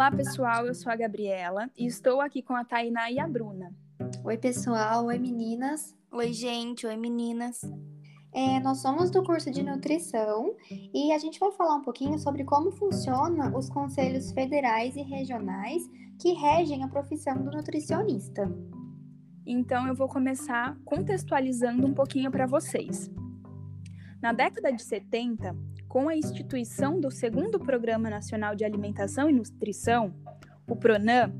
Olá, pessoal. Eu sou a Gabriela e estou aqui com a Tainá e a Bruna. Oi, pessoal. Oi, meninas. Oi, gente. Oi, meninas. É, nós somos do curso de nutrição e a gente vai falar um pouquinho sobre como funcionam os conselhos federais e regionais que regem a profissão do nutricionista. Então, eu vou começar contextualizando um pouquinho para vocês. Na década de 70, com a instituição do segundo Programa Nacional de Alimentação e Nutrição, o PRONAM,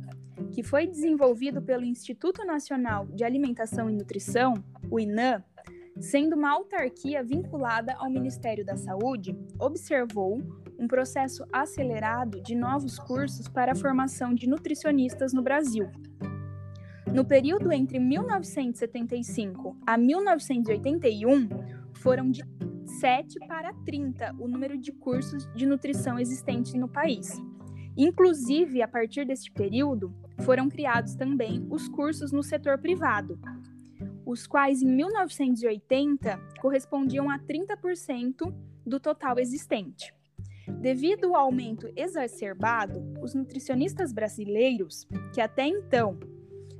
que foi desenvolvido pelo Instituto Nacional de Alimentação e Nutrição, o INAM, sendo uma autarquia vinculada ao Ministério da Saúde, observou um processo acelerado de novos cursos para a formação de nutricionistas no Brasil. No período entre 1975 a 1981, foram de 7 para 30 o número de cursos de nutrição existentes no país. Inclusive, a partir deste período, foram criados também os cursos no setor privado, os quais em 1980 correspondiam a 30% do total existente. Devido ao aumento exacerbado, os nutricionistas brasileiros, que até então,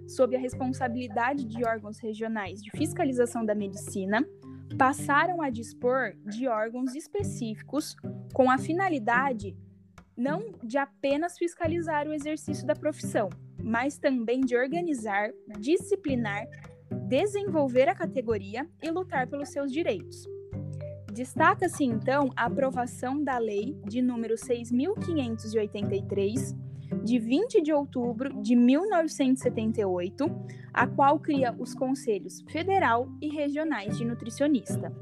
sob a responsabilidade de órgãos regionais de fiscalização da medicina, passaram a dispor de órgãos específicos com a finalidade não de apenas fiscalizar o exercício da profissão, mas também de organizar, disciplinar desenvolver a categoria e lutar pelos seus direitos. Destaca-se então a aprovação da Lei de número 6583, de 20 de outubro de 1978, a qual cria os Conselhos Federal e Regionais de Nutricionista.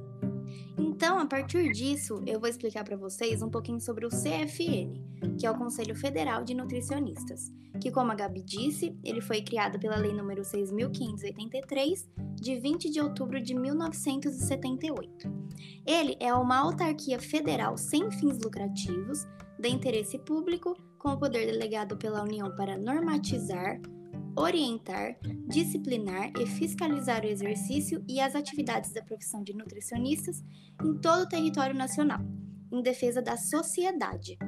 Então, a partir disso, eu vou explicar para vocês um pouquinho sobre o CFN, que é o Conselho Federal de Nutricionistas, que, como a Gabi disse, ele foi criado pela Lei nº 6.583, de 20 de outubro de 1978. Ele é uma autarquia federal sem fins lucrativos, de interesse público, com o poder delegado pela União para normatizar, orientar, disciplinar e fiscalizar o exercício e as atividades da profissão de nutricionistas em todo o território nacional, em defesa da sociedade.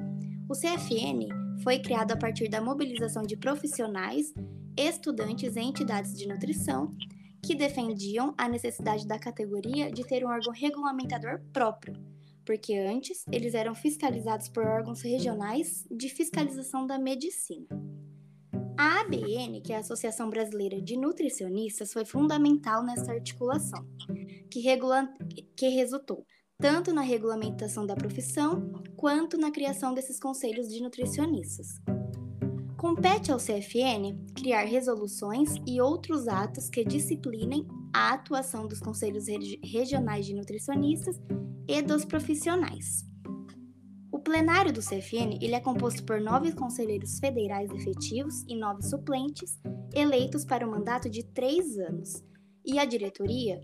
O CFN foi criado a partir da mobilização de profissionais, estudantes e entidades de nutrição que defendiam a necessidade da categoria de ter um órgão regulamentador próprio, porque antes eles eram fiscalizados por órgãos regionais de fiscalização da medicina. A ABN, que é a Associação Brasileira de Nutricionistas, foi fundamental nessa articulação, que, regula... que resultou tanto na regulamentação da profissão quanto na criação desses conselhos de nutricionistas. Compete ao CFN criar resoluções e outros atos que disciplinem a atuação dos conselhos regionais de nutricionistas e dos profissionais. O plenário do CFN ele é composto por nove conselheiros federais efetivos e nove suplentes, eleitos para um mandato de três anos. E a diretoria?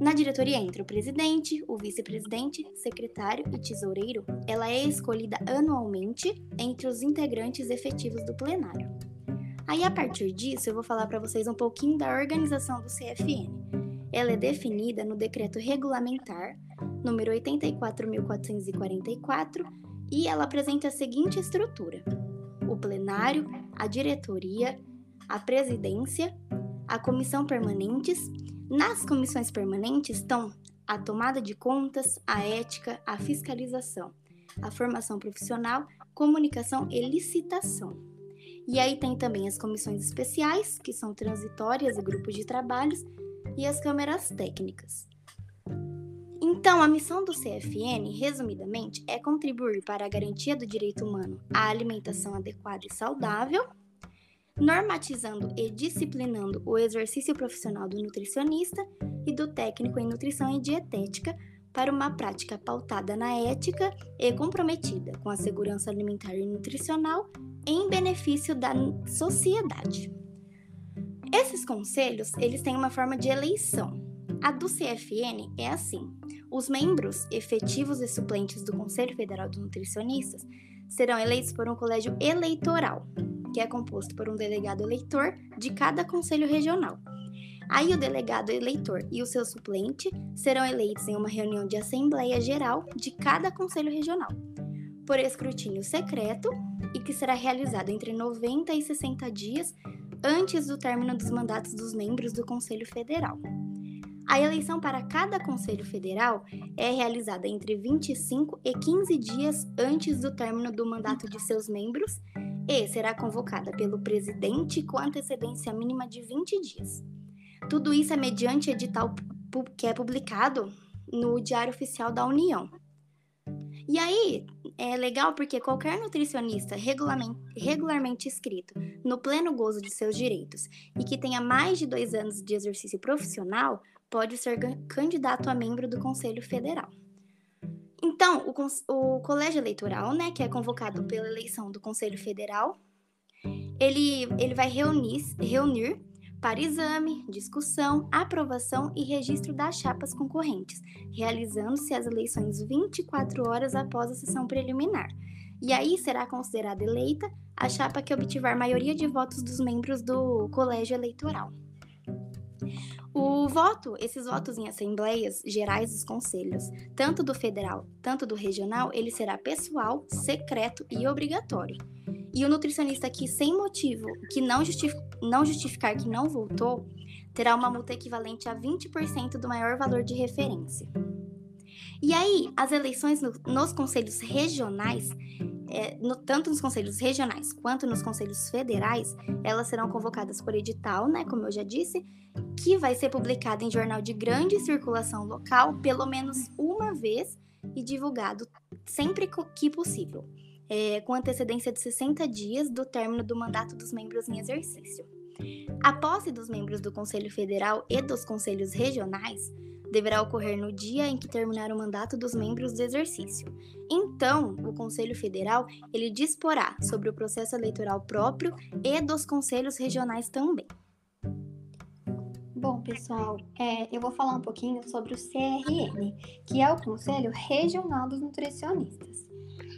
Na diretoria entra o presidente, o vice-presidente, secretário e tesoureiro. Ela é escolhida anualmente entre os integrantes efetivos do plenário. Aí, a partir disso, eu vou falar para vocês um pouquinho da organização do CFN. Ela é definida no decreto regulamentar número 84.444 e ela apresenta a seguinte estrutura: o plenário, a diretoria, a presidência, a comissão permanentes. Nas comissões permanentes estão a tomada de contas, a ética, a fiscalização, a formação profissional, comunicação e licitação. E aí tem também as comissões especiais, que são transitórias e grupos de trabalhos, e as câmeras técnicas. Então, a missão do CFN, resumidamente, é contribuir para a garantia do direito humano à alimentação adequada e saudável, normatizando e disciplinando o exercício profissional do nutricionista e do técnico em nutrição e dietética para uma prática pautada na ética e comprometida com a segurança alimentar e nutricional em benefício da sociedade. Esses conselhos, eles têm uma forma de eleição. A do CFN é assim: os membros efetivos e suplentes do Conselho Federal de Nutricionistas serão eleitos por um colégio eleitoral, que é composto por um delegado eleitor de cada conselho regional. Aí o delegado eleitor e o seu suplente serão eleitos em uma reunião de assembleia geral de cada conselho regional, por escrutínio secreto e que será realizado entre 90 e 60 dias antes do término dos mandatos dos membros do Conselho Federal. A eleição para cada Conselho Federal é realizada entre 25 e 15 dias antes do término do mandato de seus membros e será convocada pelo presidente com antecedência mínima de 20 dias. Tudo isso é mediante edital que é publicado no Diário Oficial da União. E aí, é legal porque qualquer nutricionista regularmente, inscrito no pleno gozo de seus direitos e que tenha mais de dois anos de exercício profissional pode ser candidato a membro do Conselho Federal. Então, o, o colégio eleitoral, né, que é convocado pela eleição do Conselho Federal, ele, ele vai reunir, reunir para exame, discussão, aprovação e registro das chapas concorrentes, realizando-se as eleições 24 horas após a sessão preliminar. E aí será considerada eleita a chapa que obtiver maioria de votos dos membros do colégio eleitoral. O voto, esses votos em assembleias gerais dos conselhos, tanto do federal, tanto do regional, ele será pessoal, secreto e obrigatório. E o nutricionista que, sem motivo, que não, justific, não justificar que não votou, terá uma multa equivalente a 20% do maior valor de referência. E aí, as eleições no, nos conselhos regionais, é, no, tanto nos conselhos regionais quanto nos conselhos federais, elas serão convocadas por edital, né, como eu já disse, que vai ser publicado em jornal de grande circulação local pelo menos uma vez e divulgado sempre que possível, é, com antecedência de 60 dias do término do mandato dos membros em exercício. A posse dos membros do Conselho Federal e dos conselhos regionais deverá ocorrer no dia em que terminar o mandato dos membros do exercício. Então, o Conselho Federal ele disporá sobre o processo eleitoral próprio e dos conselhos regionais também. Bom, pessoal, é, eu vou falar um pouquinho sobre o CRN, que é o Conselho Regional dos Nutricionistas.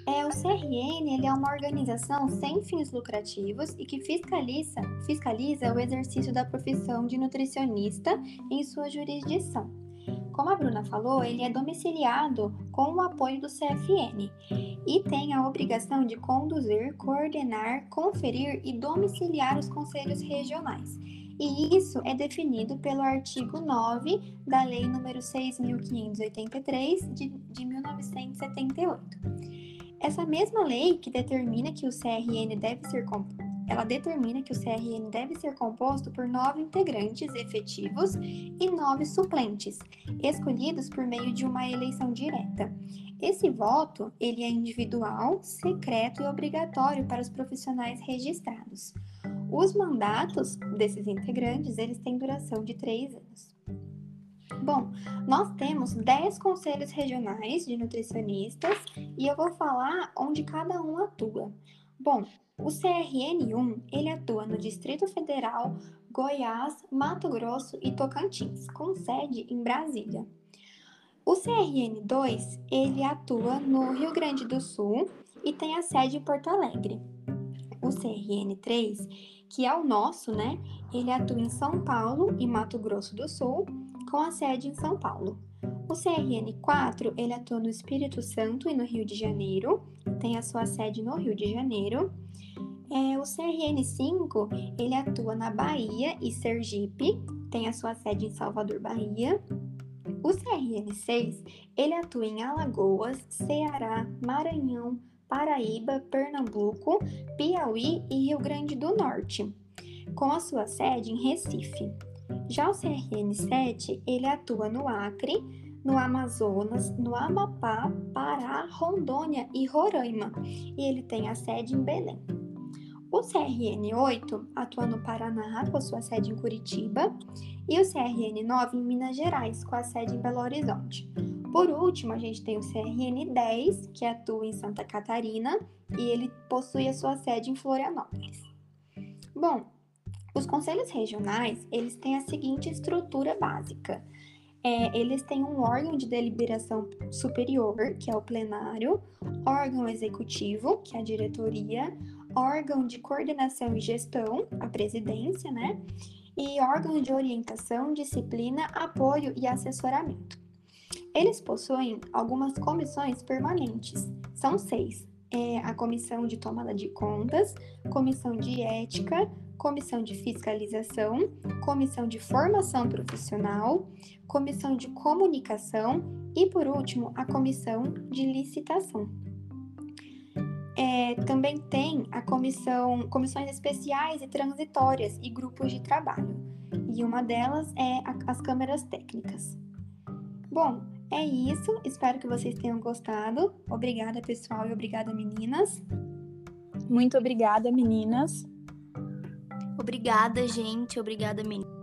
É, o CRN ele é uma organização sem fins lucrativos e que fiscaliza, fiscaliza o exercício da profissão de nutricionista em sua jurisdição. Como a Bruna falou, ele é domiciliado com o apoio do CFN e tem a obrigação de conduzir, coordenar, conferir e domiciliar os conselhos regionais e isso é definido pelo artigo 9 da Lei nº 6.583 de, de 1978. Essa mesma lei que determina que o CRN deve ser ela determina que o CRN deve ser composto por nove integrantes efetivos e nove suplentes, escolhidos por meio de uma eleição direta. Esse voto ele é individual, secreto e obrigatório para os profissionais registrados. Os mandatos desses integrantes, eles têm duração de três anos. Bom, nós temos 10 conselhos regionais de nutricionistas e eu vou falar onde cada um atua. Bom, o CRN1, ele atua no Distrito Federal, Goiás, Mato Grosso e Tocantins, com sede em Brasília. O CRN2, ele atua no Rio Grande do Sul e tem a sede em Porto Alegre. O CRN3, que é o nosso, né? Ele atua em São Paulo e Mato Grosso do Sul, com a sede em São Paulo. O CRN4, ele atua no Espírito Santo e no Rio de Janeiro, tem a sua sede no Rio de Janeiro. É, o CRN5, ele atua na Bahia e Sergipe, tem a sua sede em Salvador, Bahia. O CRN6, ele atua em Alagoas, Ceará, Maranhão, Paraíba, Pernambuco, Piauí e Rio Grande do Norte, com a sua sede em Recife. Já o CRN7, ele atua no Acre, no Amazonas, no Amapá, Pará, Rondônia e Roraima, e ele tem a sede em Belém. O CRN8 atua no Paraná, com sua sede em Curitiba, e o CRN9 em Minas Gerais, com a sede em Belo Horizonte. Por último, a gente tem o CRN 10, que atua em Santa Catarina e ele possui a sua sede em Florianópolis. Bom, os conselhos regionais, eles têm a seguinte estrutura básica. É, eles têm um órgão de deliberação superior, que é o plenário, órgão executivo, que é a diretoria, órgão de coordenação e gestão, a presidência, né? E órgão de orientação, disciplina, apoio e assessoramento. Eles possuem algumas comissões permanentes, são seis, é a comissão de tomada de contas, comissão de ética, comissão de fiscalização, comissão de formação profissional, comissão de comunicação e, por último, a comissão de licitação. É, também tem a comissão, comissões especiais e transitórias e grupos de trabalho. E uma delas é a, as câmeras técnicas. Bom, é isso. Espero que vocês tenham gostado. Obrigada, pessoal, e obrigada, meninas. Muito obrigada, meninas. Obrigada, gente. Obrigada, meninas.